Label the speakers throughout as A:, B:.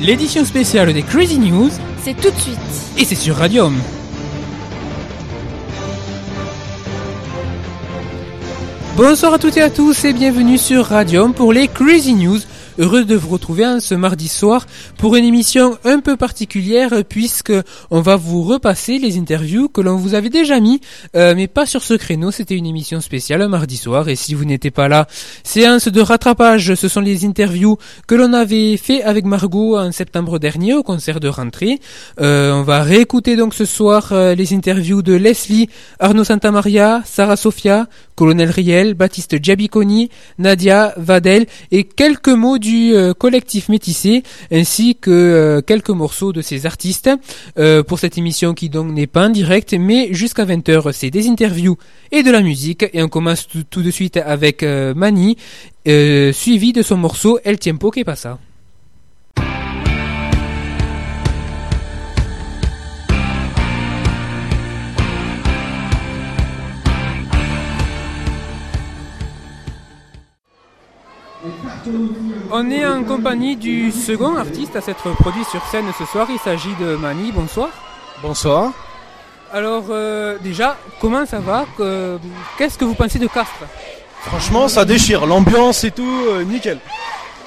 A: L'édition spéciale des Crazy News,
B: C'est tout de suite.
A: et c'est sur Radium. Bonsoir à toutes et à tous et bienvenue sur Radium pour les Crazy News. Heureux de vous retrouver ce mardi soir pour une émission un peu particulière puisque on va vous repasser les interviews que l'on vous avait déjà mis, euh, mais pas sur ce créneau. C'était une émission spéciale un mardi soir et si vous n'étiez pas là, séance de rattrapage. Ce sont les interviews que l'on avait fait avec Margot en septembre dernier au concert de rentrée. Euh, on va réécouter donc ce soir euh, les interviews de Leslie, Arnaud Santamaria, Sarah Sofia, Colonel Riel, Baptiste Giabiconi, Nadia Vadel et quelques mots du euh, collectif métissé ainsi que euh, quelques morceaux de ces artistes euh, pour cette émission qui donc n'est pas en direct mais jusqu'à 20h c'est des interviews et de la musique et on commence tout, de suite avec Mani suivi de son morceau El Tiempo que pasa. On est en compagnie du second artiste à s'être produit sur scène ce soir. Il s'agit de Mani. Bonsoir.
C: Bonsoir.
A: Alors euh, déjà, comment ça va? Que- Qu'est-ce que vous pensez de Castres?
C: Franchement, ça déchire. L'ambiance et tout, euh, nickel.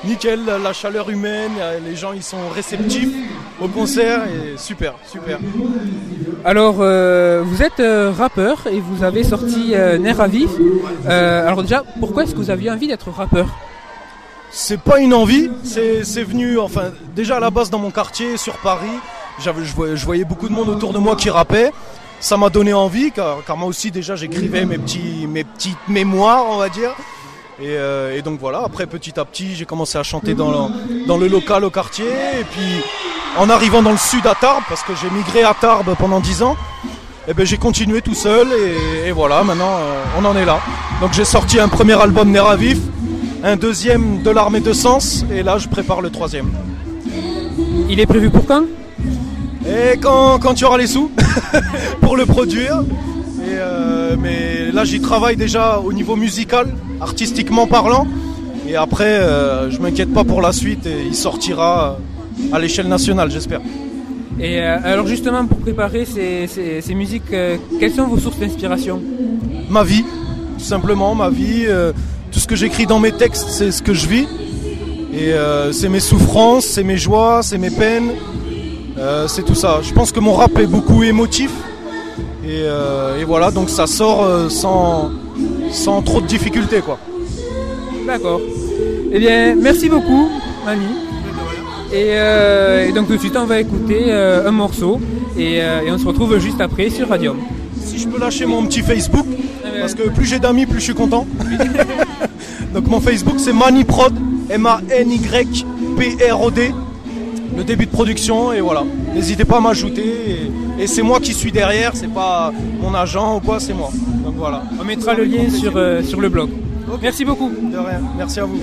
C: Nickel, la- chaleur humaine, euh, les gens ils sont réceptifs au concert et super, super.
A: Alors, euh, vous êtes rappeur et vous avez sorti Nerf à vif. Alors déjà, pourquoi est-ce que vous aviez envie d'être rappeur?
C: C'est pas une envie, c'est c'est venu, enfin, déjà à la base dans mon quartier sur Paris, j'avais, je, voyais, je voyais beaucoup de monde autour de moi qui rappait. Ça m'a donné envie, car, moi aussi déjà j'écrivais mes, petits, mes petites mémoires, on va dire. Et, euh, et donc voilà, après petit à petit j'ai commencé à chanter dans le, dans le local au quartier. Et puis en arrivant dans le sud à Tarbes, parce que j'ai migré à Tarbes pendant 10 ans, et ben j'ai continué tout seul et, et voilà, maintenant euh, on en est là. Donc j'ai sorti un premier album Nerf à vif, un deuxième de l'armée de sens, et là je prépare le troisième.
A: Il est prévu pour quand?
C: Et quand, quand tu auras les sous pour le produire. Et euh, mais là j'y travaille déjà au niveau musical, artistiquement parlant. Et après, euh, je m'inquiète pas pour la suite et il sortira à l'échelle nationale, j'espère.
A: Et euh, alors justement, pour préparer ces, ces- ces musiques, euh, quelles sont vos sources d'inspiration?
C: Ma vie, tout simplement, ma vie. Tout ce que j'écris dans mes textes, c'est ce que je vis. Et euh, c'est mes souffrances, c'est mes joies, c'est mes peines. Euh, c'est tout ça. Je pense que mon rap est beaucoup émotif. Et, euh, et voilà, donc ça sort sans, sans trop de difficultés, quoi.
A: D'accord. Eh bien, merci beaucoup, Mani. Et, et donc tout de suite, on va écouter un morceau et, et on se retrouve juste après sur Radium.
C: Si je peux lâcher mon petit Facebook, parce que plus j'ai d'amis, plus je suis content. Donc mon Facebook c'est Maniprod, M-A-N-Y-P-R-O-D. Le début de production et voilà. N'hésitez pas à m'ajouter. Et, et c'est moi qui suis derrière, c'est pas mon agent ou quoi, c'est moi. Donc voilà.
A: On mettra le lien sur, euh, sur le blog. Merci beaucoup.
C: De rien, merci à vous.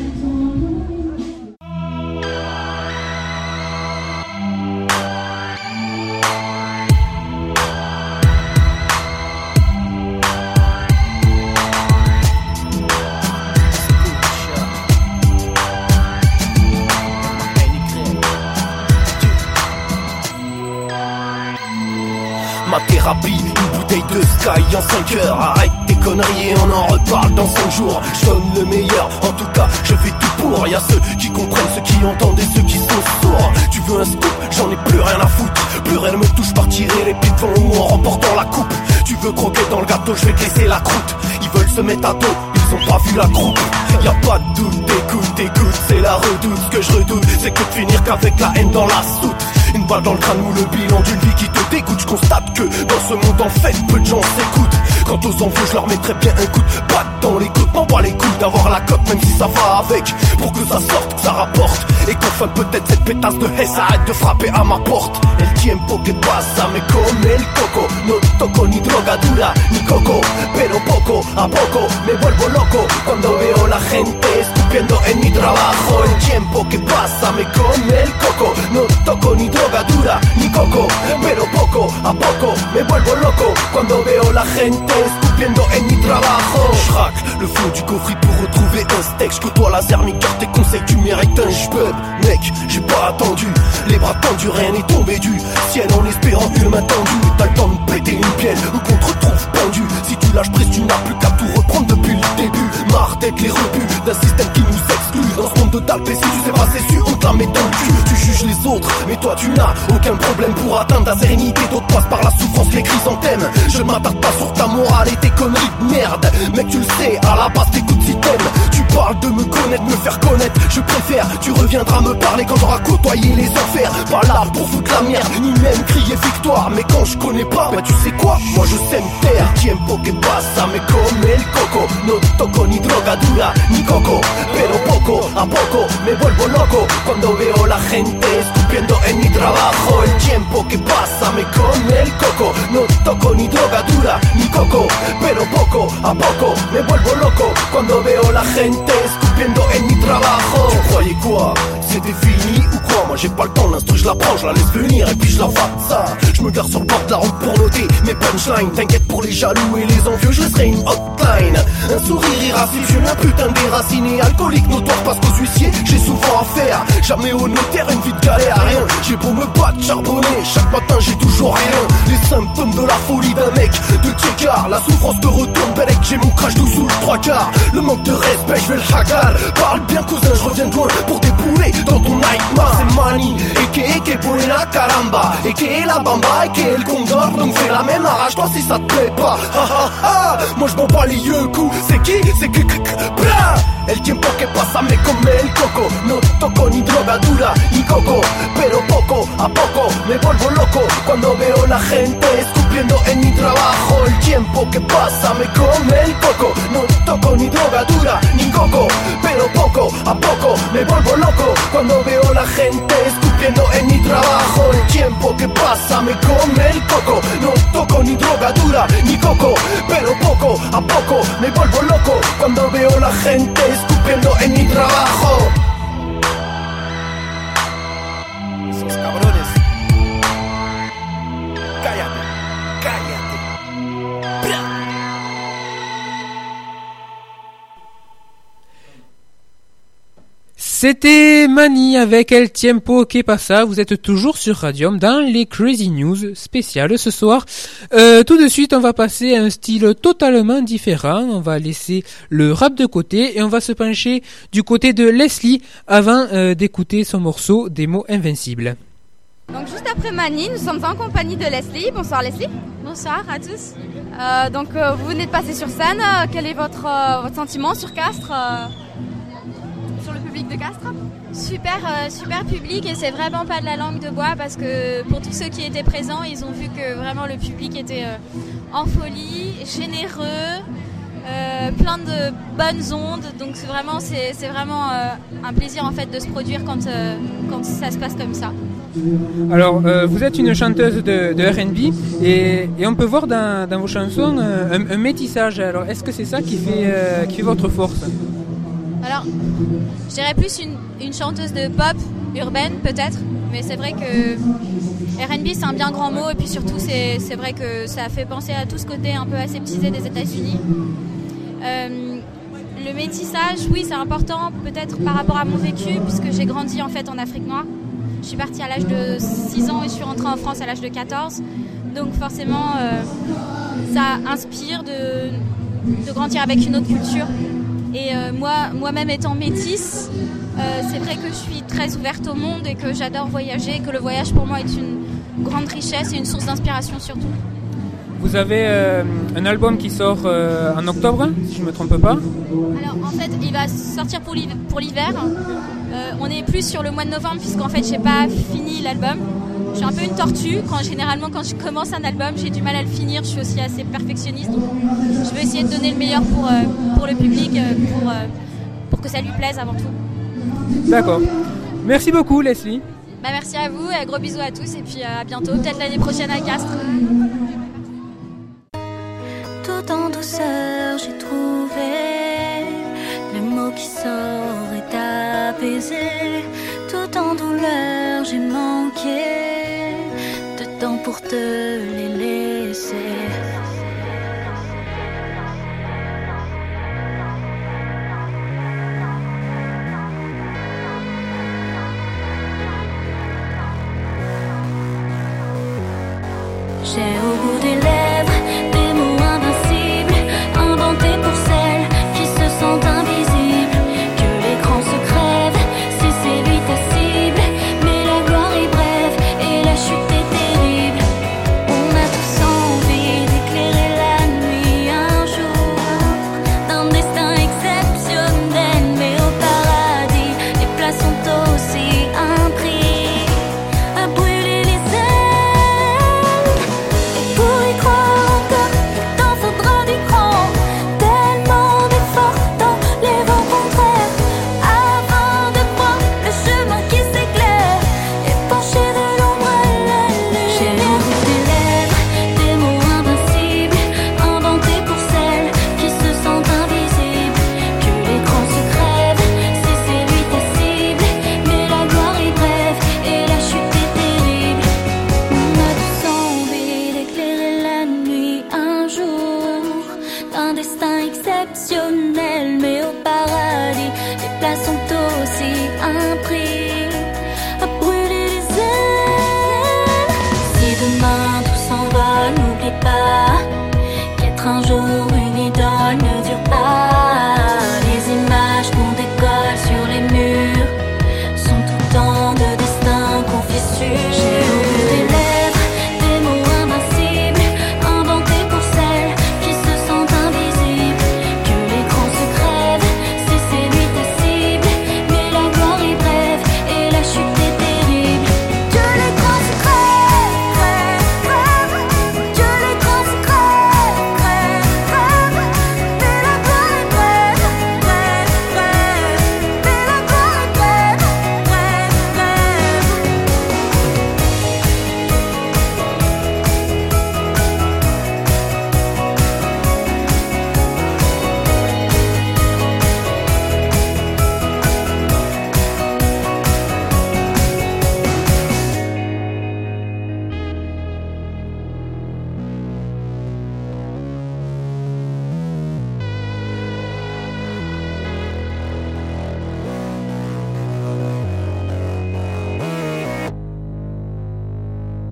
D: Sky en 5 heures. Arrête tes conneries et on en reparle dans 5 jours. Je donne le meilleur, en tout cas je fais tout pour. Y'a ceux qui comprennent, ceux qui entendent et ceux qui sont sourds. Tu veux un scoop, j'en ai plus rien à foutre. Plus rien me touche par tirer les pieds devant ou en remportant la coupe. Tu veux croquer dans le gâteau, je vais te laisser la croûte. Ils veulent se mettre à dos, ils ont pas vu la croupe. Y a pas de doute, écoute, écoute, c'est la redoute. Ce que je redoute, c'est que de finir qu'avec la haine dans la soute une balle dans le crâne ou le bilan d'une vie qui te dégoûte. Je constate que dans ce monde en fait peu de gens s'écoutent. Quant aux enfants je leur mettrais bien un coup de patte dans les côtes. M'en les couilles d'avoir la cote même si ça va avec. Pour que ça sorte, que ça rapporte. Et qu'enfin peut-être cette pétasse de haine arrête de frapper à ma porte tiempo que pasa me come el coco. No toco ni drogadura ni coco Pero poco a poco me vuelvo loco. Cuando veo la gente escupiendo en mi trabajo El tiempo que pasa me come el coco. No toco ni drogadura ni coco coco, pero poco a poco me vuelvo loco. Cuando veo la gente escupiendo Schrack, le fond du coffre pour retrouver un steak. Je côtoie la car tes conseils, tu mérites un jbub. Mec, j'ai pas attendu, les bras tendus, rien n'est tombé du ciel en espérant une main tendue. T'as le temps de péter une pièce ou qu'on te retrouve pendu. Si tu lâches prise, tu n'as plus qu'à tout reprendre depuis le début. Marre d'être les rebuts d'un système qui nous exclut. Dans ce monde de talpé, si tu sais pas, c'est sûr, on te la met dans le cul. Tu juges les autres, mais toi tu n'as aucun problème pour atteindre la sérénité. D'autres passent par la souffrance, les chrysanthèmes. Je m'attarde pas sur ta morale et tes conneries de merde. Mec, tu le sais, à la base t'écoutes si t'aimes. Tu parles de me connaître, me faire connaître. Je préfère, tu reviendras me parler quand t'auras côtoyé les enfers. Pas là pour foutre la merde, ni même crier victoire. Mais quand je connais pas, bah tu sais quoi, moi je sais me taire. Tiempo que pasa, me come el coco. No toco ni droga dura, ni coco. Pero poco a poco me vuelvo loco cuando veo la gente escupiendo en mi trabajo. El tiempo que pasa me come el coco. No toco ni droga dura, ni coco. Pero poco a poco me vuelvo loco cuando veo la gente escupiendo en mi trabajo. Quoi Moi j'ai pas le temps, l'instru je la prends, je la laisse venir et puis je la ça. Je me gare sur le bord de la route pour noter mes punchlines. T'inquiète pour les jaloux et les envieux, je laisserai une hotline. Un sourire irascible, un putain déraciné, alcoolique notoire parce qu'aux huissiers j'ai souvent affaire. Jamais au notaire, une vie de galère, rien. J'ai pour me battre, charbonner, chaque matin j'ai toujours rien. Les symptômes de la folie d'un mec de Tchekar, la souffrance te retourne, Belek, j'ai mon crash tout sous le trois quarts. Le manque de respect, je vais le hagal. Parle bien cousin, je reviens de loin pour dépouler dans ton nightmare. Mani, et que, que la caramba, et que la bamba, que le condor. Donc fais la même, arrache-toi si ça te plaît pas. Moi je m'en bats les yeux. C'est qui C'est que, que, El tiempo que pasa me come el coco No toco ni droga dura ni coco Pero poco a poco me vuelvo loco Cuando veo la gente escupiendo en mi trabajo El tiempo que pasa me come el coco No toco ni droga dura ni coco Pero poco a poco me vuelvo loco Cuando veo la gente escupiendo en mi trabajo El tiempo que pasa me come el coco No toco ni droga dura ni coco Pero poco a poco me vuelvo loco Cuando veo la gente escupiendo en mi trabajo.
A: C'était Mani avec El Tiempo que pasa. Vous êtes toujours sur Radium dans les Crazy News spéciales ce soir. Euh, tout de suite, on va passer à un style totalement différent. On va laisser le rap de côté et on va se pencher du côté de Leslie avant euh, d'écouter son morceau Des mots invincibles.
B: Donc juste après Mani, nous sommes en compagnie de Leslie. Bonsoir Leslie.
E: Bonsoir à tous.
B: Euh, donc vous venez de passer sur scène. quel est votre, votre sentiment sur Castres de Castres
E: Super, euh, super public et c'est vraiment pas de la langue de bois parce que pour tous ceux qui étaient présents, ils ont vu que vraiment le public était euh, en folie, généreux, euh, plein de bonnes ondes. Donc vraiment, c'est vraiment un plaisir en fait de se produire quand, ça se passe comme ça.
A: Alors, vous êtes une chanteuse de, RB et, on peut voir dans, vos chansons un, un, métissage. Alors, est-ce que c'est ça qui fait, qui fait votre force?
E: Alors, je dirais plus une, chanteuse de pop urbaine peut-être, mais c'est vrai que RB c'est un bien grand mot et puis surtout c'est vrai que ça fait penser à tout ce côté un peu aseptisé des États-Unis. Euh, le métissage, oui, c'est important peut-être par rapport à mon vécu puisque j'ai grandi en fait en Afrique noire. Je suis partie à l'âge de 6 ans et je suis rentrée en France à l'âge de 14. Donc forcément, euh, ça inspire de, de grandir avec une autre culture et euh, moi, moi-même étant métisse, euh, c'est vrai que je suis très ouverte au monde et que j'adore voyager, que le voyage pour moi est une grande richesse et une source d'inspiration surtout.
A: Vous avez euh, un album qui sort en octobre, si je ne me trompe pas
E: Alors en fait, il va sortir pour l'hiver. on est plus sur le mois de novembre puisqu'en fait, j'ai pas fini l'album. Je suis un peu une tortue. Quand, généralement, quand je commence un album, j'ai du mal à le finir. Je suis aussi assez perfectionniste. Donc, je vais essayer de donner le meilleur pour, euh, pour le public, euh, pour, euh, pour que ça lui plaise avant tout.
A: D'accord. Merci beaucoup, Leslie.
E: Bah, merci à vous et gros bisous à tous. Et puis à bientôt, peut-être l'année prochaine à Castres.
F: Tout en douceur, j'ai trouvé le mot qui saurait apaiser. Tout en douleur, j'ai manqué temps pour te les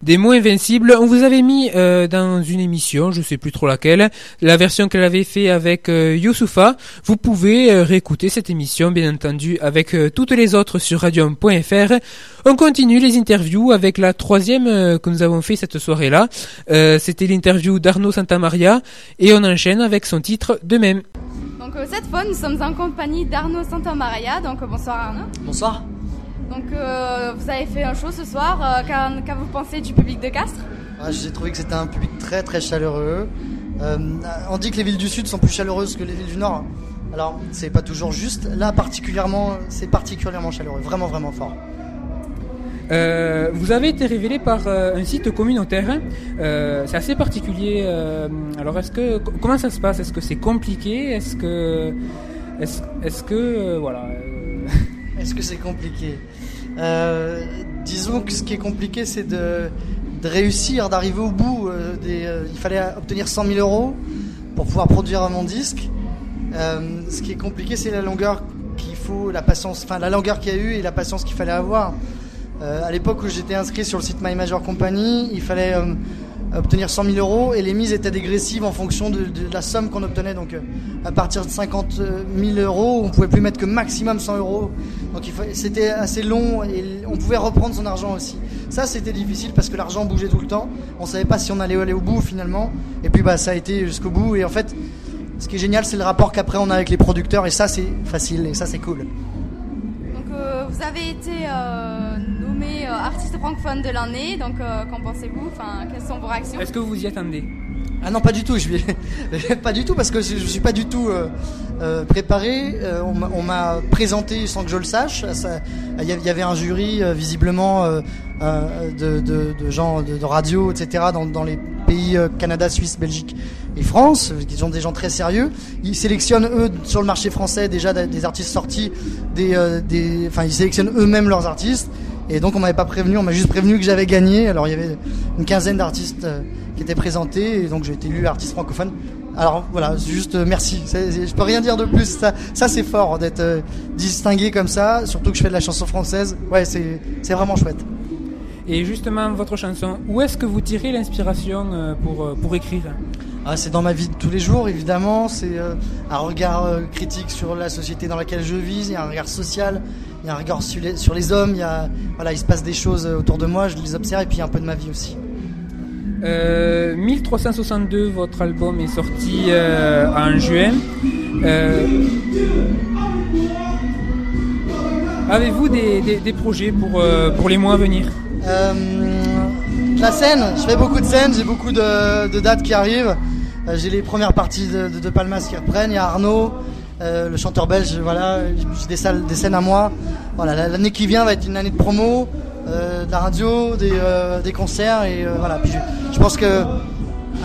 F: Des mots invincibles, on
A: vous avait mis euh, dans une émission, je sais plus trop laquelle, la version qu'elle avait fait avec euh, Youssoufa. Vous pouvez euh, réécouter cette émission, bien entendu, avec euh, toutes les autres sur radium.fr. On continue les interviews avec la troisième euh, que nous avons fait cette soirée-là. Euh, C'était l'interview d'Arnaud Santamaria et on enchaîne avec son titre de même.
B: Donc euh, cette fois, nous sommes en compagnie d'Arnaud Santamaria. Donc euh, bonsoir Arnaud.
G: Bonsoir.
B: Donc euh, vous avez fait un show ce soir. Euh, Qu'en qu'en vous pensez du public de Castres?
G: Ah, J'ai trouvé que c'était un public très très chaleureux. Euh, on dit que les villes du sud sont plus chaleureuses que les villes du nord. Alors c'est pas toujours juste. Là particulièrement, c'est particulièrement chaleureux, vraiment vraiment fort.
A: Euh, vous avez été révélé par euh, un site communautaire. Euh, c'est assez particulier. euh, alors, est-ce que co- comment ça se passe? Est-ce que c'est compliqué? Est-ce que est-ce, est-ce que euh, voilà euh,
G: Est-ce que c'est compliqué? Euh, Disons que ce qui est compliqué, c'est de, réussir, d'arriver au bout. euh, euh, il fallait obtenir 100 000 euros pour pouvoir produire mon disque. Ce qui est compliqué, c'est la longueur qu'il faut, la patience, enfin la longueur qu'il y a eu et la patience qu'il fallait avoir. À l'époque où j'étais inscrit sur le site My Major Company, il fallait obtenir 100 000 euros et les mises étaient dégressives en fonction de, la somme qu'on obtenait. Donc euh, à partir de 50 000 euros, on pouvait plus mettre que maximum 100 euros. Donc c'était assez long et on pouvait reprendre son argent aussi. Ça c'était difficile parce que l'argent bougeait tout le temps. On savait pas si on allait aller au bout finalement. Et puis bah ça a été jusqu'au bout. Et en fait, ce qui est génial, c'est le rapport qu'après on a avec les producteurs et ça c'est facile et ça c'est cool.
B: Donc euh, vous avez été euh, artiste francophone de l'année. Donc euh, qu'en pensez-vous? Enfin, quelles sont vos réactions?
A: Est-ce que vous y attendez?
G: Ah non, pas du tout. Je vais pas du tout parce que je je suis pas du tout euh, euh, préparé. Euh, on m'a- présenté sans que je le sache. Il y avait- un jury euh, visiblement euh, euh, de, de- de gens de, de radio, etc. Dans, dans les pays euh, Canada, Suisse, Belgique et France, euh, qui sont des gens très sérieux. Ils sélectionnent eux sur le marché français déjà des, des artistes sortis, des, euh, des, enfin ils sélectionnent eux-mêmes leurs artistes. Et donc on m'avait pas prévenu, on m'a juste prévenu que j'avais gagné. Alors il y avait une quinzaine d'artistes euh, qui étaient présentés et donc j'ai été élu artiste francophone. Alors voilà, juste euh, merci. Je peux rien dire de plus. Ça, ça c'est fort d'être euh, distingué comme ça, surtout que je fais de la chanson française. Ouais, c'est c'est vraiment chouette.
A: Et justement, votre chanson, où est-ce que vous tirez l'inspiration pour, pour écrire?
G: Ah, c'est dans ma vie de tous les jours, évidemment. C'est un regard critique sur la société dans laquelle je vis. Il y a un regard social. Il y a un regard sur les, sur les hommes. Il y a, voilà, il se passe des choses euh, autour de moi. Je les observe et puis un peu de ma vie aussi.
A: Euh, 1362, votre album est sorti euh, en juin. Euh, Avez-vous des, des- des projets pour, euh, pour les mois à venir?
G: Euh, la scène, je fais beaucoup de scènes, j'ai beaucoup de, de dates qui arrivent. Euh, j'ai les premières parties de, de, de Palmas qui reprennent. Il y a Arnaud, euh, le chanteur belge. Voilà, j'ai des salles, des scènes à moi. Voilà, la- l'année qui vient va être une année de promo, euh, de la radio, des, euh, des concerts et euh, voilà. Puis je, je pense que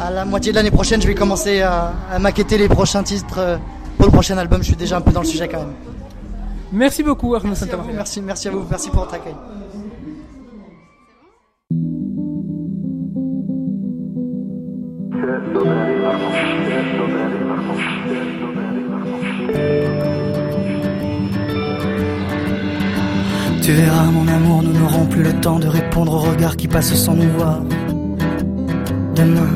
G: à la moitié de l'année prochaine, je vais commencer à, à maqueter les prochains titres euh, pour le prochain album. Je suis déjà un peu dans le sujet quand même.
A: Merci beaucoup Arnaud
G: Merci à vous,
A: Santamaria.
G: merci, merci à vous, merci pour votre accueil.
H: Tu verras mon amour, nous n'aurons plus le temps de répondre aux regards qui passent sans nous voir. Demain,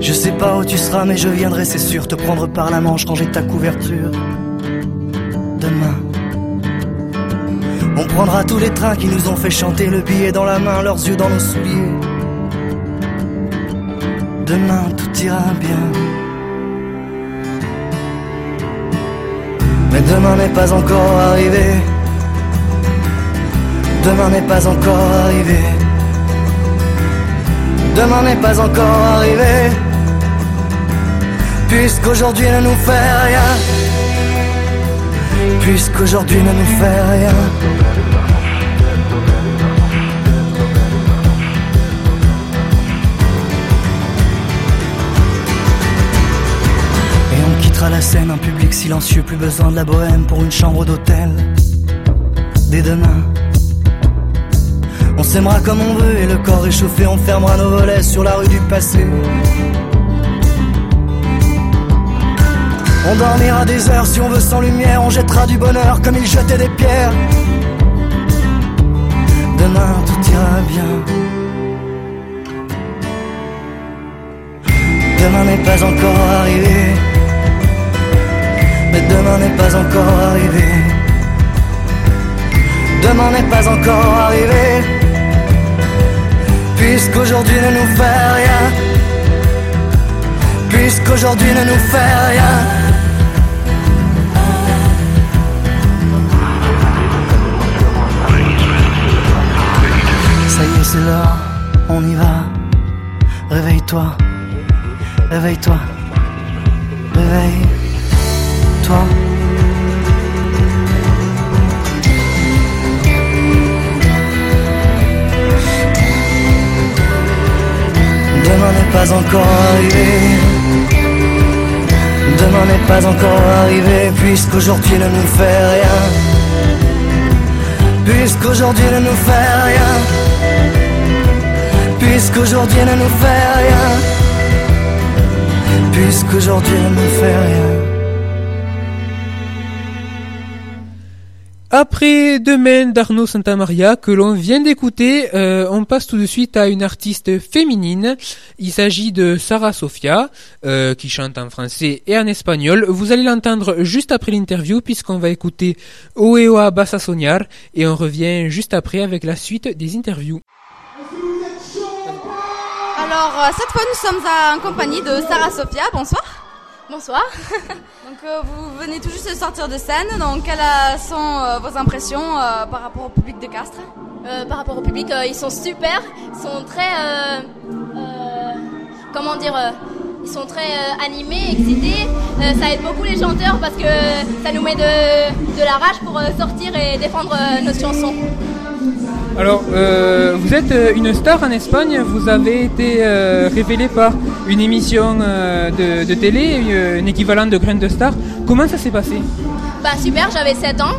H: je sais pas où tu seras, mais je viendrai, c'est sûr, te prendre par la manche, ranger ta couverture. Demain, on prendra tous les trains qui nous ont fait chanter le billet dans la main, leurs yeux dans nos souliers. Demain, tout ira bien. Demain n'est pas encore arrivé. Demain n'est pas encore arrivé. Demain n'est pas encore arrivé. Puisqu'aujourd'hui ne nous fait rien. Puisqu'aujourd'hui ne nous fait rien. Scène, un public silencieux, plus besoin de la bohème pour une chambre d'hôtel. Dès demain. On s'aimera comme on veut et le corps réchauffé, on fermera nos volets sur la rue du passé. On dormira des heures si on veut sans lumière, on jettera du bonheur comme ils jetaient des pierres. Demain tout ira bien. Demain n'est pas encore arrivé. Demain n'est pas encore arrivé. Demain n'est pas encore arrivé. Puisqu'aujourd'hui ne nous fait rien. Puisqu'aujourd'hui ne nous fait rien. Ça y est, c'est l'heure, on y va. Réveille-toi, réveille-toi, Demain n'est pas encore arrivé. Demain n'est pas encore arrivé, puisqu'aujourd'hui ne nous fait rien. Puisqu'aujourd'hui ne nous fait rien. Puisqu'aujourd'hui ne nous fait rien. Puisqu'aujourd'hui ne nous fait rien.
A: Après Demain d'Arnaud Santamaria que l'on vient d'écouter, euh, on passe tout de suite à une artiste féminine. Il s'agit de Sarah Sofia, euh, qui chante en français et en espagnol. Vous allez l'entendre juste après l'interview puisqu'on va écouter Oeoa Bassa Soñar et on revient juste après avec la suite des interviews.
B: Alors, euh, cette fois, nous sommes en compagnie de Sarah Sophia. Bonsoir.
I: Bonsoir.
B: Donc, euh, vous venez tout juste de sortir de scène. Donc, quelles sont euh, vos impressions euh, par rapport au public de Castres?
I: Par rapport au public, ils sont super, ils sont très, comment dire, ils sont très euh, animés, excités. Euh, ça aide beaucoup les chanteurs parce que ça nous met de, de la rage pour euh, sortir et défendre notre chanson.
A: Alors, vous êtes une star en Espagne, vous avez été euh, révélé par une émission de, télé, un équivalent de Grande Star. Comment ça s'est passé?
I: Bah super, j'avais 7 ans,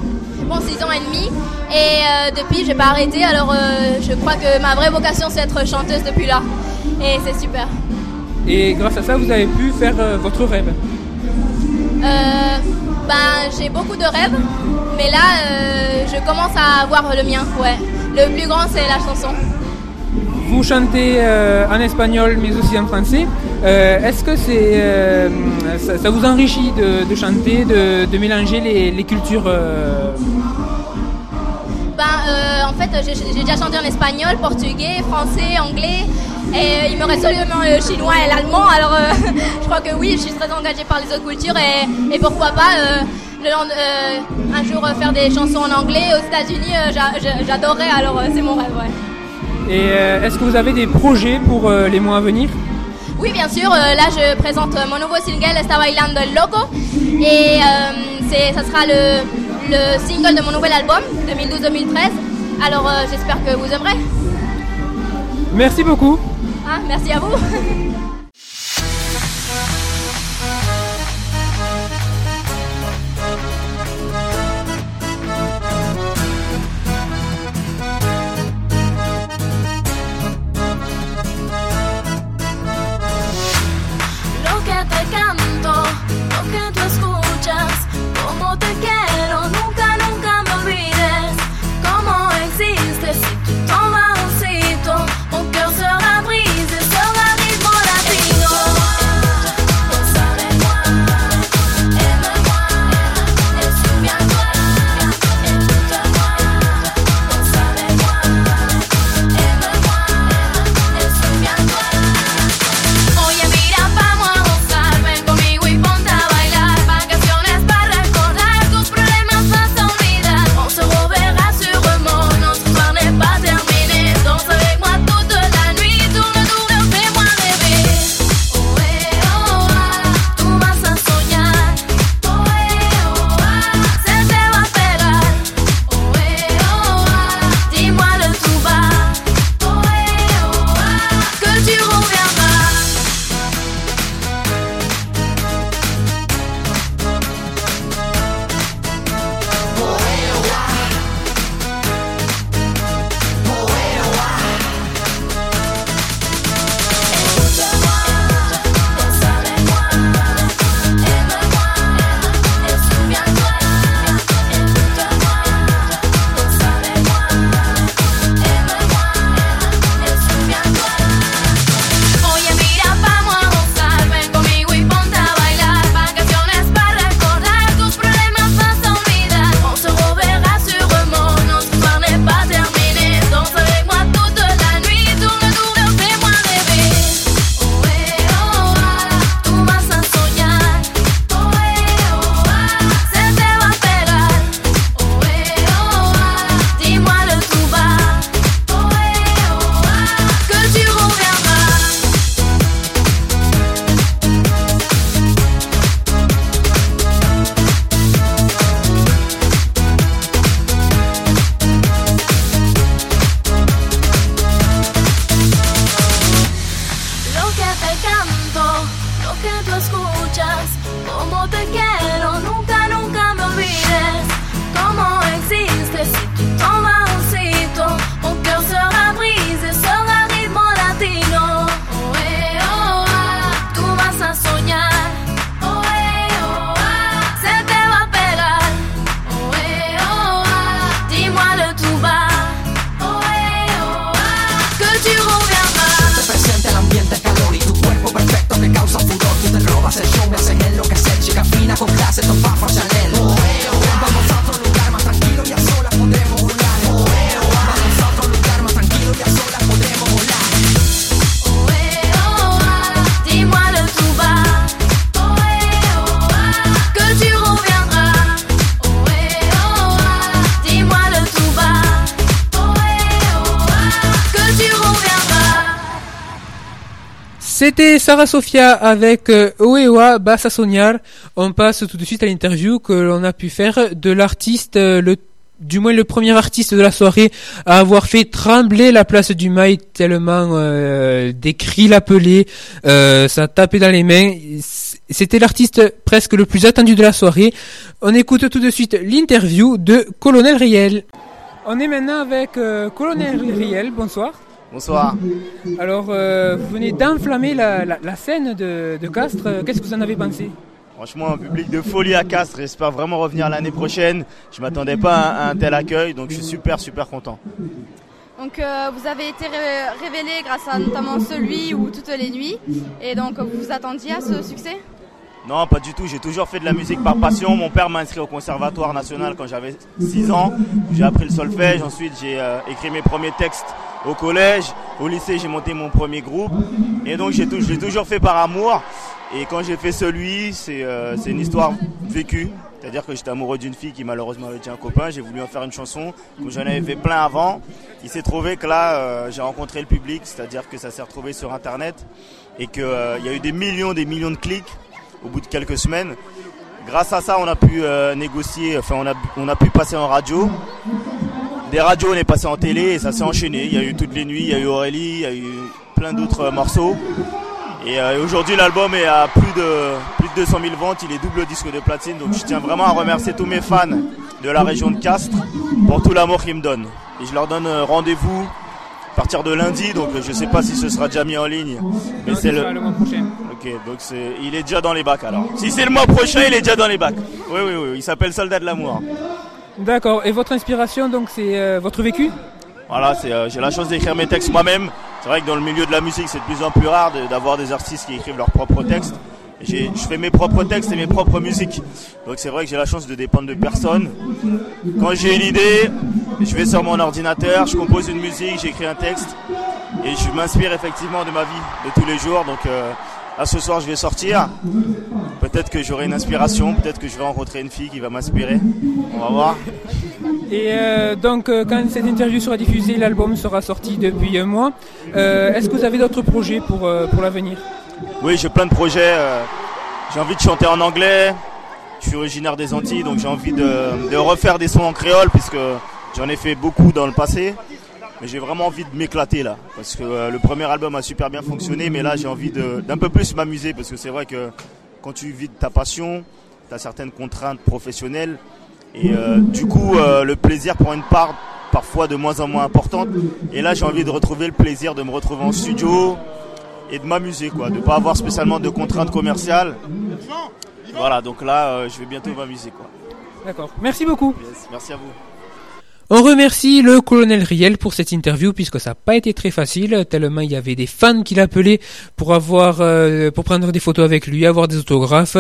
I: bon 6 ans et demi, et depuis j'ai pas arrêté, alors je crois que ma vraie vocation c'est être chanteuse depuis là, et c'est super.
A: Et grâce à ça, vous avez pu faire euh, votre rêve.
I: Ben, j'ai beaucoup de rêves, mais là, euh, je commence à avoir le mien. Ouais. Le plus grand, c'est la chanson.
A: Vous chantez en espagnol, mais aussi en français. Est-ce que c'est ça, vous enrichit de, chanter, de, mélanger les, cultures
I: ben, en fait, j'ai déjà chanté en espagnol, portugais, français, anglais. Et euh, il me reste seulement le chinois et l'allemand. Alors euh, je crois que oui, je suis très engagée par les autres cultures et, pourquoi pas un jour faire des chansons en anglais aux États-Unis. J'adorerais, alors c'est mon rêve. Ouais.
A: Et est-ce que vous avez des projets pour les mois à venir?
I: Oui, bien sûr. Là, je présente mon nouveau single, Está Bailando el Loco. Et ça sera le, single de mon nouvel album, 2012-2013. Alors, j'espère que vous aimerez.
A: Merci beaucoup.
I: Ah, merci à vous.
A: C'était Sarah Sofia avec euh, Oewa Bassasonyar. On passe tout de suite à l'interview que l'on a pu faire de l'artiste, euh, du moins le premier artiste de la soirée à avoir fait trembler la place du mail tellement euh, des cris l'appelaient, ça tapait dans les mains. C'était l'artiste presque le plus attendu de la soirée. On écoute tout de suite l'interview de Colonel Riel. On est maintenant avec Colonel Riel. Bonsoir.
J: Bonsoir.
A: Alors, euh, vous venez d'enflammer la, la- la scène de, de Castres. Qu'est-ce que vous en avez pensé?
J: Franchement, un public de folie à Castres. J'espère vraiment revenir l'année prochaine. Je m'attendais pas à un tel accueil, donc je suis super, super content.
B: Donc euh, vous avez été ré- révélé grâce à notamment celui ou toutes les nuits. Et donc vous vous attendiez à ce succès?
J: Non, pas du tout. J'ai toujours fait de la musique par passion. Mon père m'a inscrit au Conservatoire national quand j'avais 6 ans. J'ai appris le solfège. Ensuite, j'ai euh, écrit mes premiers textes au collège. Au lycée, j'ai monté mon premier groupe. Et donc, j'ai je l'ai toujours fait par amour. Et quand j'ai fait celui, c'est euh, c'est une histoire vécue. C'est-à-dire que j'étais amoureux d'une fille qui malheureusement avait un copain. J'ai voulu en faire une chanson. Comme j'en avais fait plein avant. Il s'est trouvé que là, euh, j'ai rencontré le public. C'est-à-dire que ça s'est retrouvé sur Internet. Et qu'il y a eu des millions, des millions de clics au bout de quelques semaines. Grâce à ça, on a pu euh, négocier, enfin on a, on a pu passer en radio. Des radios, on est passé en télé et ça s'est enchaîné. Il y a eu toutes les nuits, il y a eu Aurélie, il y a eu plein d'autres euh, morceaux. Et euh, aujourd'hui, l'album est à plus de, plus de 200 000 ventes, il est double disque de platine. Donc je tiens vraiment à remercier tous mes fans de la région de Castres pour tout l'amour qu'ils me donnent. Et je leur donne rendez-vous à partir de lundi, donc je sais pas si ce sera déjà mis en ligne, mais c'est
A: ce
J: le,
A: mois prochain.
J: Ok, donc c'est, il est déjà dans les bacs alors. Si c'est le mois prochain, il est déjà dans les bacs. Oui, oui, oui, il s'appelle Soldat de l'amour.
A: D'accord. Et votre inspiration, donc, c'est euh, votre vécu?
J: Voilà, c'est, euh, j'ai la chance d'écrire mes textes moi-même. C'est vrai que dans le milieu de la musique, c'est de plus en plus rare de- d'avoir des artistes qui écrivent leurs propres textes. Je fais mes propres textes et mes propres musiques. Donc c'est vrai que j'ai la chance de dépendre de personne. Quand j'ai une idée, je vais sur mon ordinateur, je compose une musique, j'écris un texte. Et je m'inspire effectivement de ma vie de tous les jours. Donc euh, là, ce soir, je vais sortir. Peut-être que j'aurai une inspiration, peut-être que je vais rencontrer une fille qui va m'inspirer. On va voir.
A: Et euh, donc, euh, quand cette interview sera diffusée, l'album sera sorti depuis un mois. Euh, Est-ce que vous avez d'autres projets pour, pour l'avenir?
J: Oui, j'ai plein de projets. euh, J'ai envie de chanter en anglais. Je suis originaire des Antilles, donc j'ai envie de, refaire des sons en créole, puisque j'en ai fait beaucoup dans le passé. Mais j'ai vraiment envie de m'éclater là, parce que euh, le premier album a super bien fonctionné, mais là j'ai envie d'un peu plus m'amuser, parce que c'est vrai que quand tu vis de ta passion, tu as certaines contraintes professionnelles, et euh, du coup le plaisir prend une part parfois de moins en moins importante. Et là j'ai envie de retrouver le plaisir de me retrouver en studio, et de m'amuser quoi, de pas avoir spécialement de contraintes commerciales. Voilà, donc là euh, je vais bientôt m'amuser quoi.
A: D'accord. Merci beaucoup.
J: Yes, merci à vous.
A: On remercie le colonel Riel pour cette interview puisque ça n'a pas été très facile tellement il y avait des fans qui l'appelaient pour avoir euh, pour prendre des photos avec lui, avoir des autographes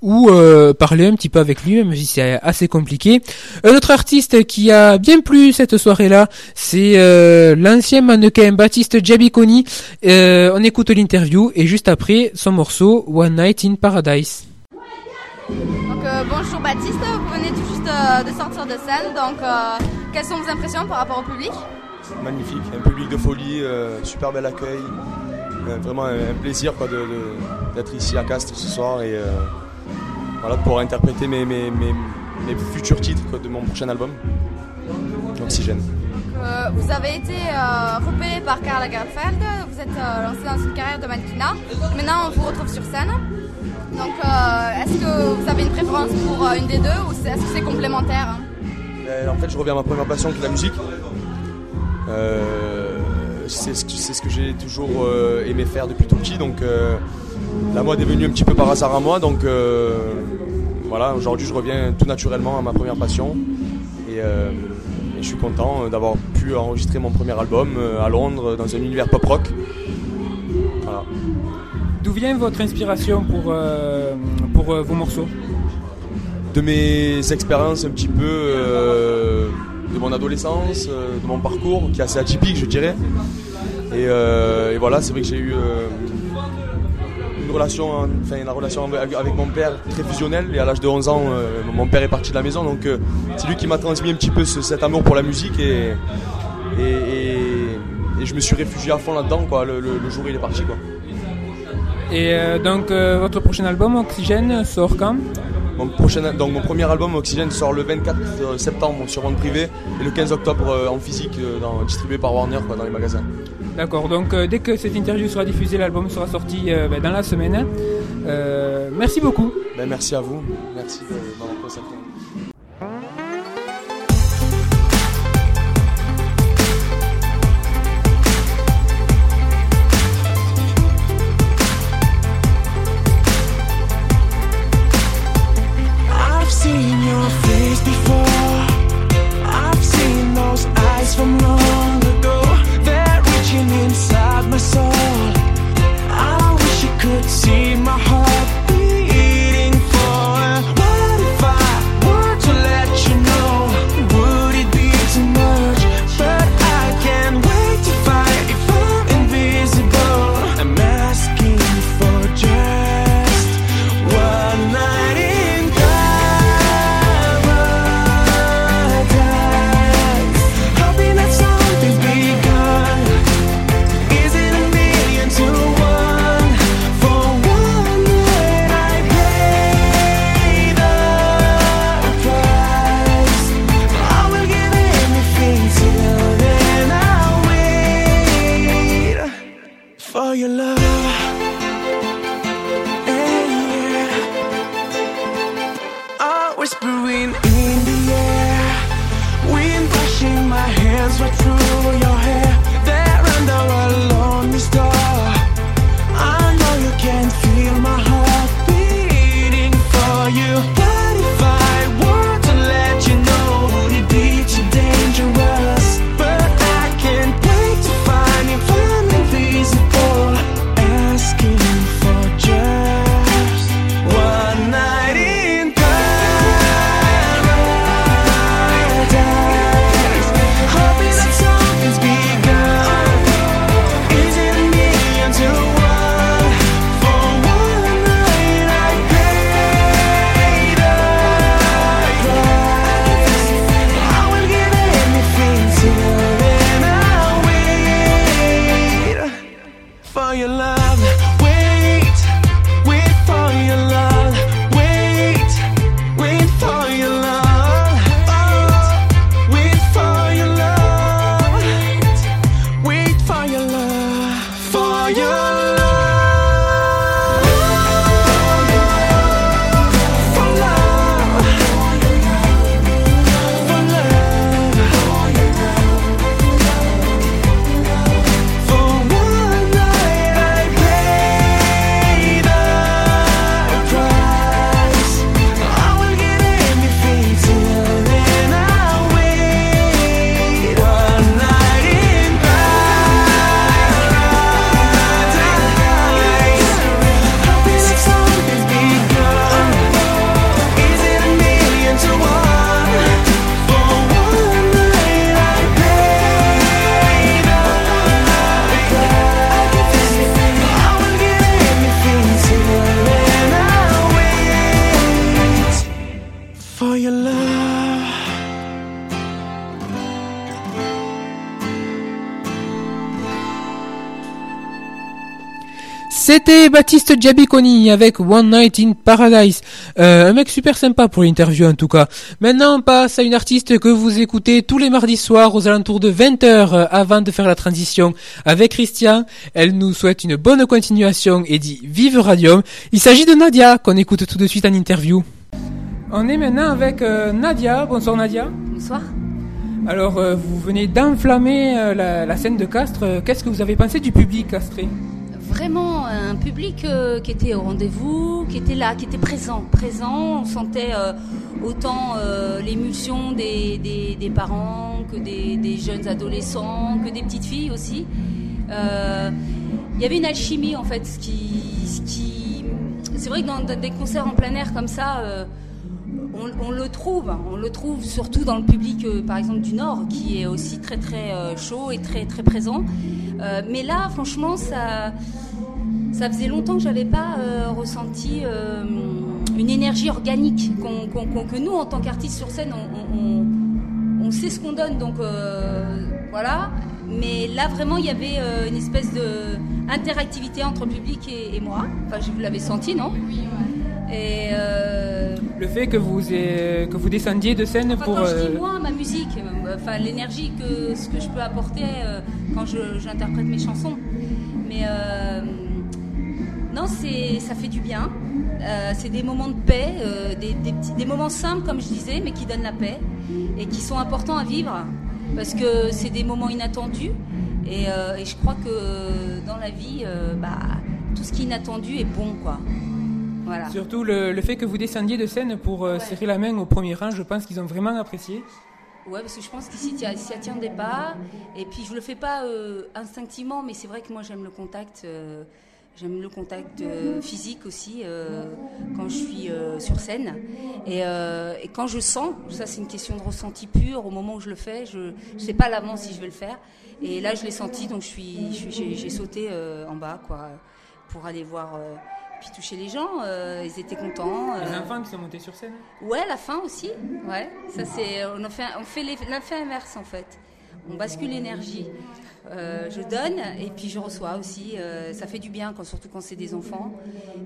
A: ou euh, parler un petit peu avec lui même si c'est assez compliqué. Un autre artiste qui a bien plu cette soirée-là, c'est euh, l'ancien mannequin Baptiste Jabiconi. Euh, on écoute l'interview et juste après son morceau One Night in Paradise.
B: Donc euh, bonjour Baptiste, vous venez tout juste euh, de sortir de scène. Donc euh, quelles sont vos impressions par rapport au public?
K: Magnifique, un public de folie, super bel accueil. Vraiment un, plaisir d'être ici à Castres ce soir et euh, pouvoir interpréter mes, futurs titres de mon prochain album. Oxygène.
B: Euh, Vous avez été euh, repéré par Karl Lagerfeld, vous êtes euh, lancé dans une carrière de mannequinat. Maintenant on vous retrouve sur scène. Donc est-ce que vous avez une préférence pour une des deux ou est-ce que c'est complémentaire hein?
K: En fait, je reviens à ma première passion qui est la musique. C'est ce que, j'ai toujours aimé faire depuis tout petit. Donc la mode est venue un petit peu par hasard à moi. Donc voilà, aujourd'hui je reviens tout naturellement à ma première passion. Je suis content euh, d'avoir pu enregistrer mon premier album euh, à Londres dans un univers pop rock. Voilà.
A: D'où vient votre inspiration pour euh, pour euh, vos morceaux?
K: De mes expériences un petit peu euh, de mon adolescence, de mon parcours, qui est assez atypique, je dirais. Et, et voilà, c'est vrai que j'ai eu relation, enfin la relation avec, avec mon père très fusionnelle. Et à l'âge de 11 ans, euh, mon père est parti de la maison, donc euh, c'est lui qui m'a transmis un petit peu ce- cet amour pour la musique et, et, et- et je me suis réfugié à fond là-dedans, quoi, le, le- le jour où il est parti, quoi.
A: Et euh, donc, votre prochain album, Oxygène, sort quand?
L: Mon, prochain, donc, mon premier album, Oxygène, sort le 24 septembre sur vente privée et le 15 octobre en physique, dans- distribué par Warner quoi, dans les magasins.
A: D'accord, donc euh, dès que cette interview sera diffusée, l'album sera sorti euh, ben, dans la semaine. Euh, merci beaucoup.
L: Ben, merci à vous, merci de m'avoir.
A: C'était Baptiste Giabiconi avec One Night in Paradise. Euh, un mec super sympa pour l'interview en tout cas. Maintenant on passe à une artiste que vous écoutez tous les mardis soirs aux alentours de 20h avant de faire la transition avec Christian. Elle nous souhaite une bonne continuation et dit vive Radium. Il s'agit de Nadia qu'on écoute tout de suite en interview. On est maintenant avec euh, Nadia. Bonsoir Nadia.
M: Bonsoir.
A: Alors euh, vous venez d'enflammer euh, la, la scène de Castres. Euh, Qu'est-ce que vous avez pensé du public castré?
M: Vraiment un public euh, qui était au rendez-vous, qui était là, qui était présent. Présent, on sentait euh, autant euh, l'émulsion des, des, parents que des, jeunes adolescents, que des petites filles aussi. Il y avait une alchimie en fait, ce qui, ce qui... c'est vrai que dans, des concerts en plein air comme ça, on, on le trouve, on le trouve surtout dans le public, euh, par exemple du Nord, qui est aussi très très euh, chaud et très très présent. Euh, mais là, franchement, ça, ça faisait longtemps que j'avais pas ressenti une énergie organique que nous, en tant qu'artistes sur scène, on, sait ce qu'on donne. Donc voilà. Mais là, vraiment, il y avait une espèce de interactivité entre le public et, et moi. Enfin, je vous l'avez senti, non? Et euh,
A: Le fait que vous, ayez- que vous descendiez de scène
M: Enfin,
A: pour...
M: quand je
A: euh,
M: dis moi, ma musique, euh, enfin l'énergie que ce que je peux apporter euh, quand j'interprète mes chansons. Mais non, ça fait du bien. Euh, c'est des moments de paix, euh, des, des petits, des moments simples comme je disais, mais qui donnent la paix et qui sont importants à vivre parce que c'est des moments inattendus. Et, euh, et je crois que dans la vie, bah, tout ce qui est inattendu est bon, quoi. Voilà.
A: Surtout le, le fait que vous descendiez de scène pour euh, serrer la main au premier rang, je pense qu'ils ont vraiment apprécié.
M: Ouais, parce que je pense qu'ils s'y s'y attendaient pas. Et puis je le fais pas euh, instinctivement, mais c'est vrai que moi j'aime le contact. euh, J'aime le contact physique aussi quand je suis sur scène. Et, et quand je sens, ça c'est une question de ressenti pur, au moment où je le fais, je ne sais pas à l'avance si je vais le faire. Et là je l'ai senti, donc je suis, je suis- j'ai, sauté en bas quoi, pour aller voir, puis toucher les gens. euh, ils étaient contents.
A: Les
M: euh,
A: enfants qui sont montés sur scène.
M: Ouais, la fin aussi. Ouais, ça c'est. On fait, on fait l'effet inverse en fait. On bascule l'énergie. Euh, je donne et puis je reçois aussi. Euh, ça fait du bien, quand, surtout quand c'est des enfants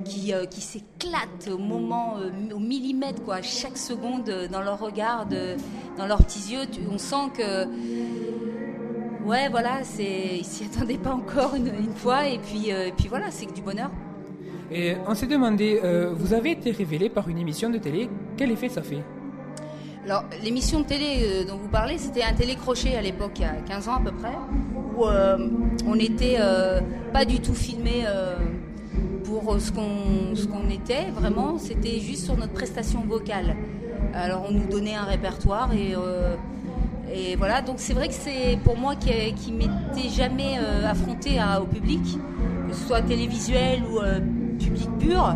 M: qui, qui s'éclatent au moment, au millimètre, quoi, chaque seconde dans leur regard, de- dans leurs petits yeux. On sent que. Ouais, voilà, c'est, ils s'y attendaient pas encore une, une fois et puis, euh, et puis voilà, c'est que du bonheur.
A: Et on s'est demandé, euh, vous avez été révélé par une émission de télé, quel effet ça fait?
M: Alors, l'émission de télé euh, dont vous parlez, c'était un télécrochet à l'époque, il y a 15 ans à peu près, où euh, on n'était pas du tout filmé pour ce qu'on était, vraiment, c'était juste sur notre prestation vocale. Alors, on nous donnait un répertoire et, voilà, donc c'est vrai que c'est pour moi qui, qui m'étais jamais affronté au public, que ce soit télévisuel ou public pur.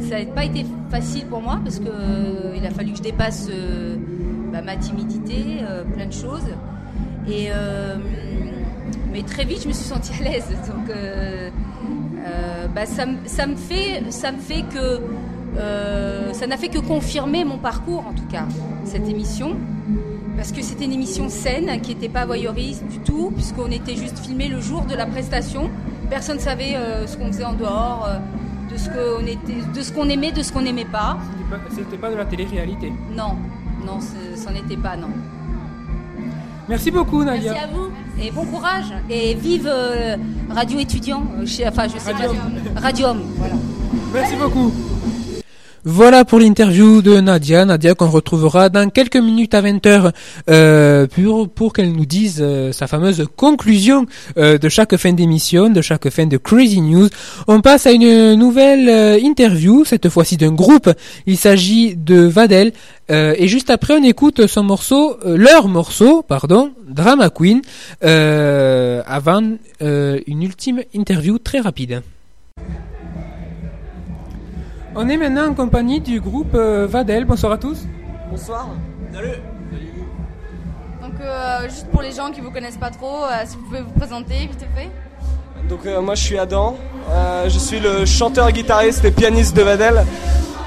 M: Ça n'a pas été facile pour moi parce que euh, il a fallu que je dépasse euh, bah, ma timidité, euh, plein de choses. Et mais très vite, je me suis sentie à l'aise. Donc bah, ça, me- fait, ça me fait que ça n'a fait que confirmer mon parcours en tout cas cette émission. Parce que c'était une émission saine qui n'était pas voyeuriste du tout, puisqu'on était juste filmé le jour de la prestation. Personne ne savait ce qu'on faisait en dehors, de ce qu'on était, de ce qu'on aimait, de ce qu'on n'aimait pas.
A: C'était pas- pas de la télé-réalité.
M: Non, non, ce- c'en était pas, non.
A: Merci beaucoup Nadia.
M: Merci à vous et bon courage et vive euh, Radio Étudiant, euh, chez- enfin je sais
A: Radium.
M: pas, Radium, voilà.
A: Merci beaucoup. Voilà pour l'interview de Nadia. Nadia qu'on retrouvera dans quelques minutes à 20h euh, pour, pour qu'elle nous dise euh, sa fameuse conclusion euh, de chaque fin d'émission, de chaque fin de Crazy News. On passe à une nouvelle interview, cette fois-ci d'un groupe. Il s'agit de Vadel. Et juste après, on écoute son morceau, leur morceau, pardon, Drama Queen, avant une ultime interview très rapide. On est maintenant en compagnie du groupe euh, Vadel. Bonsoir à tous.
N: Bonsoir. Salut.
B: Donc, euh, juste pour les gens qui vous connaissent pas trop, euh, si vous pouvez vous présenter vite fait.
N: Donc euh, moi je suis Adam, Euh, je suis le chanteur, guitariste et pianiste de Vadel.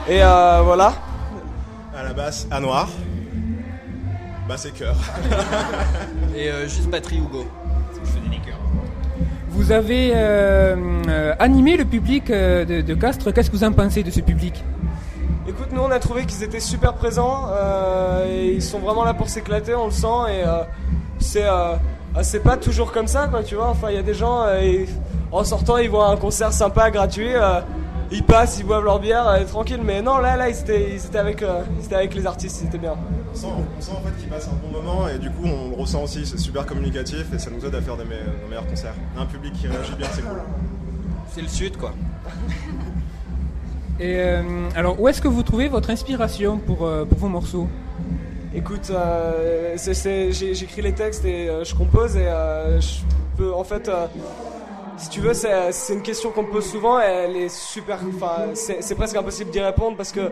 N: Et euh, voilà.
O: À la basse, à noir. Basse et cœur.
P: Et euh, juste batterie Hugo. Je fais des liqueurs.
A: Vous avez euh, euh, animé le public euh, de, Castres. Qu'est-ce que vous en pensez de ce public?
N: Écoute, nous on a trouvé qu'ils étaient super présents et ils sont vraiment là pour s'éclater, on le sent. Et c'est ah, c'est pas toujours comme ça, quoi, tu vois. Enfin, il y a des gens, en sortant, ils voient un concert sympa, gratuit. Ils passent, ils boivent leur bière, euh, tranquille. Mais non, là, là, ils étaient, ils étaient avec, euh, ils étaient avec les artistes, c'était bien.
O: On sent, on sent en fait qu'ils passent un bon moment et du coup on le ressent aussi, c'est super communicatif et ça nous aide à faire des, me- des meilleurs concerts. Un public qui réagit bien, c'est cool.
P: C'est le sud quoi.
A: Et euh, alors, où est-ce que vous trouvez votre inspiration pour, euh, pour vos morceaux?
N: Écoute, euh, j'écris les textes et euh, je compose et euh, je peux en fait, euh, si tu veux, c'est une question qu'on me pose souvent elle est super. Enfin, c'est presque impossible d'y répondre parce que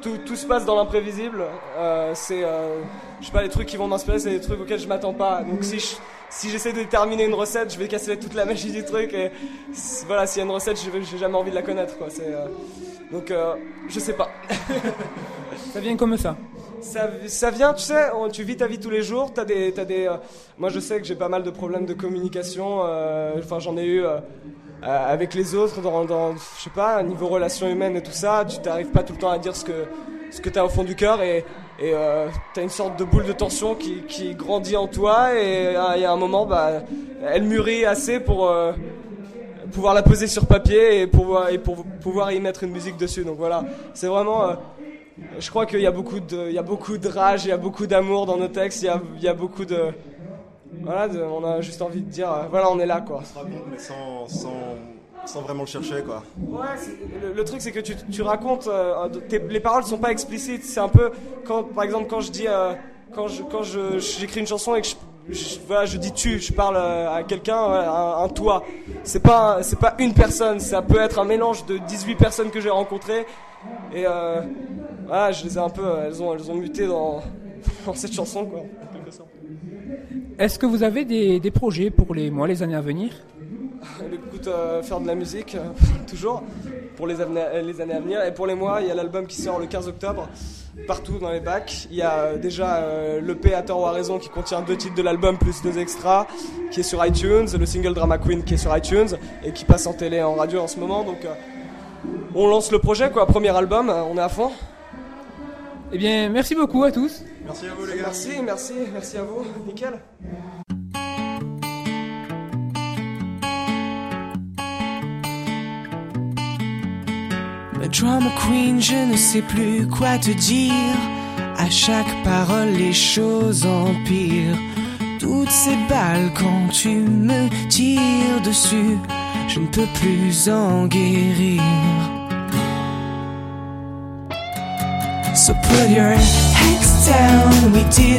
N: tout, tout se passe dans l'imprévisible. Euh, c'est, euh, je sais pas, les trucs qui vont m'inspirer, c'est des trucs auxquels je m'attends pas. Donc si je si j'essaie de déterminer une recette, je vais casser toute la magie du truc et voilà, s'il y a une recette, je j'ai jamais envie de la connaître quoi. Euh, donc euh, je sais pas.
A: Ça vient comme ça
N: ça, vient, tu sais, tu vis ta vie tous les jours, t'as des, t'as des, euh, moi je sais que j'ai pas mal de problèmes de communication, euh, enfin j'en ai eu euh, avec les autres, dans, dans, je sais pas, niveau relations humaines et tout ça, tu t'arrives pas tout le temps à dire ce que, ce que t'as au fond du cœur et, t'as une sorte de boule de tension qui, grandit en toi et il y a un moment, bah, elle mûrit assez pour pouvoir la poser sur papier et pouvoir, et pour pouvoir y mettre une musique dessus. Donc voilà, c'est vraiment. Je crois qu'il y a beaucoup de, il y a beaucoup de rage, il y a beaucoup d'amour dans nos textes, il y a, il y a beaucoup de. Voilà, de- on a juste envie de dire, euh, voilà, on est là quoi.
O: On se raconte, mais sans, sans, sans vraiment le chercher, quoi.
N: Ouais, le, le truc c'est que tu, tu racontes, euh, les paroles sont pas explicites. C'est un peu quand, par exemple, quand je dis, euh, quand je, quand je, j'écris une chanson et que je, je- voilà, je dis tu, je parle euh, à quelqu'un, un, toi. C'est pas, c'est pas une personne. Ça peut être un mélange de 18 personnes que j'ai rencontrées et euh, voilà, je les ai un peu, elles ont, elles ont muté dans, dans cette chanson quoi. en quelque sorte.
A: Est-ce que vous avez des, des projets pour les mois, les années à venir?
N: Écoute, euh, faire de la musique, euh, toujours, pour les, euh, les années à venir. Et pour les mois, il y a l'album qui sort le 15 octobre, partout dans les bacs. Il y a euh, déjà l'EP à tort ou à raison qui contient deux titres de l'album plus deux extras, qui est sur iTunes, le single Drama Queen qui est sur iTunes, et qui passe en télé et en radio en ce moment. Donc on lance le projet, quoi, premier album, on est à fond.
A: Eh bien, merci beaucoup à tous.
O: Merci à vous, les gars.
N: Merci, merci, merci à vous. Nickel.
L: La drama queen, je ne sais plus quoi te dire. À chaque parole, les choses empirent. Toutes ces balles quand tu me tires dessus, je ne peux plus en guérir. So put your heads down, we did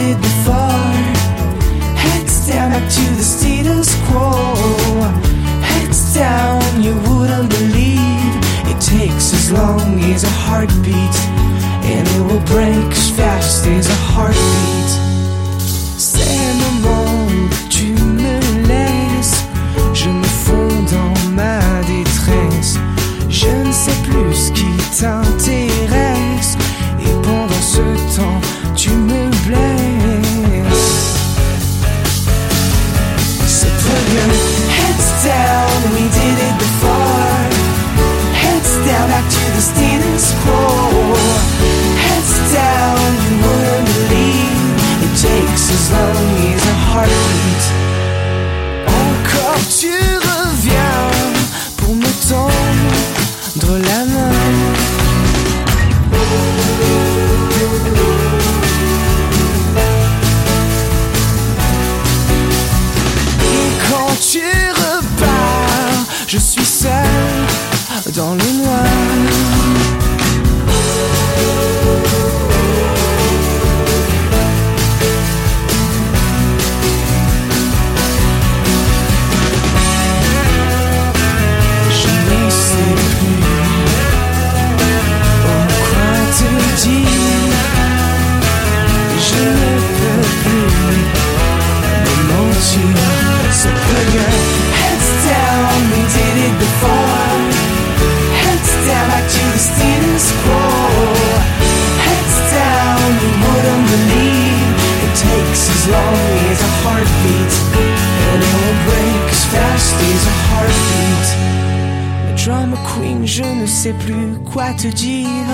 L: sais plus quoi te dire.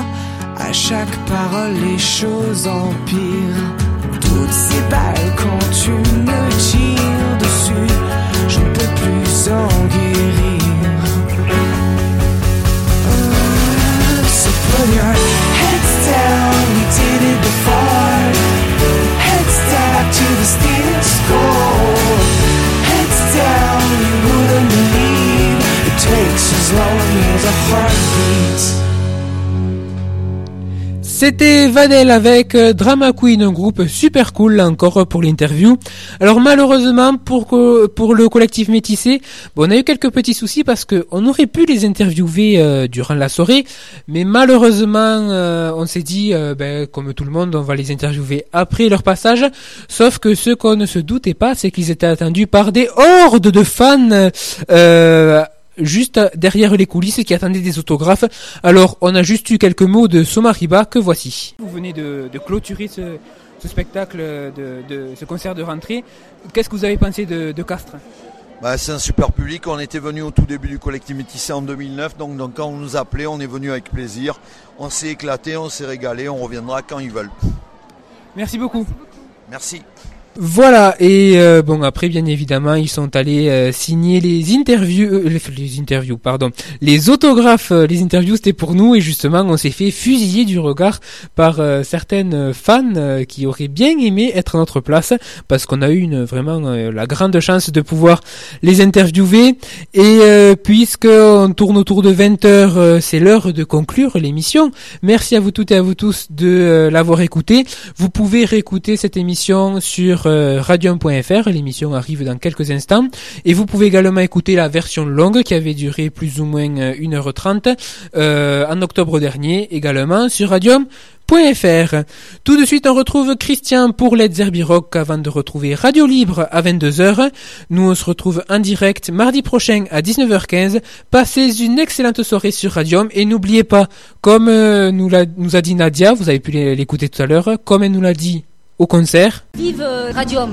L: À chaque parole, les choses empirent. Toutes ces balles quand tu me tires dessus, je ne peux plus en guérir. So put your heads down, we did it before. Heads down, to the status quo. Heads down, you wouldn't believe
A: C'était Vanel avec euh, Drama Queen, un groupe super cool encore pour l'interview. Alors malheureusement pour le collectif métissé, bon, on a eu quelques petits soucis parce que on aurait pu les interviewer euh, durant la soirée, mais malheureusement euh, on s'est dit euh, ben, comme tout le monde on va les interviewer après leur passage. Sauf que ce qu'on ne se doutait pas, c'est qu'ils étaient attendus par des hordes de fans. Juste derrière les coulisses qui attendaient des autographes. Alors, on a juste eu quelques mots de Somariba que voici. Vous venez de, de clôturer ce, ce spectacle, de, de ce concert de rentrée. Qu'est-ce que vous avez pensé de, de Castres?
Q: Bah, c'est un super public. On était venu au tout début du collectif Métissé en 2009. Donc, donc, quand on nous appelait, on est venu avec plaisir. On s'est éclaté, on s'est régalé. On reviendra quand ils veulent.
A: Merci beaucoup.
Q: Merci.
A: Voilà, et euh, bon après bien évidemment ils sont allés euh, signer les interviews, euh, les, interviews pardon, les autographes, euh, les interviews c'était pour nous et justement on s'est fait fusiller du regard par euh, certaines fans euh, qui auraient bien aimé être à notre place parce qu'on a eu une vraiment la grande chance de pouvoir les interviewer et puisque on tourne autour de 20 heures, c'est l'heure de conclure l'émission. Merci à vous toutes et à vous tous de l'avoir écouté. Vous pouvez réécouter cette émission sur euh, radium.fr. L'émission arrive dans quelques instants. Et vous pouvez également écouter la version longue qui avait duré plus ou moins euh, 1h30 euh, en octobre dernier également sur radium.fr. Tout de suite, on retrouve Christian pour Let's Rock avant de retrouver Radio Libre à 22h. Nous, on se retrouve en direct mardi prochain à 19h15. Passez une excellente soirée sur Radium et n'oubliez pas, comme euh, nous, l'a- nous a dit Nadia, vous avez pu l'écouter tout à l'heure, comme elle nous l'a dit au concert,
M: Vive euh, Radium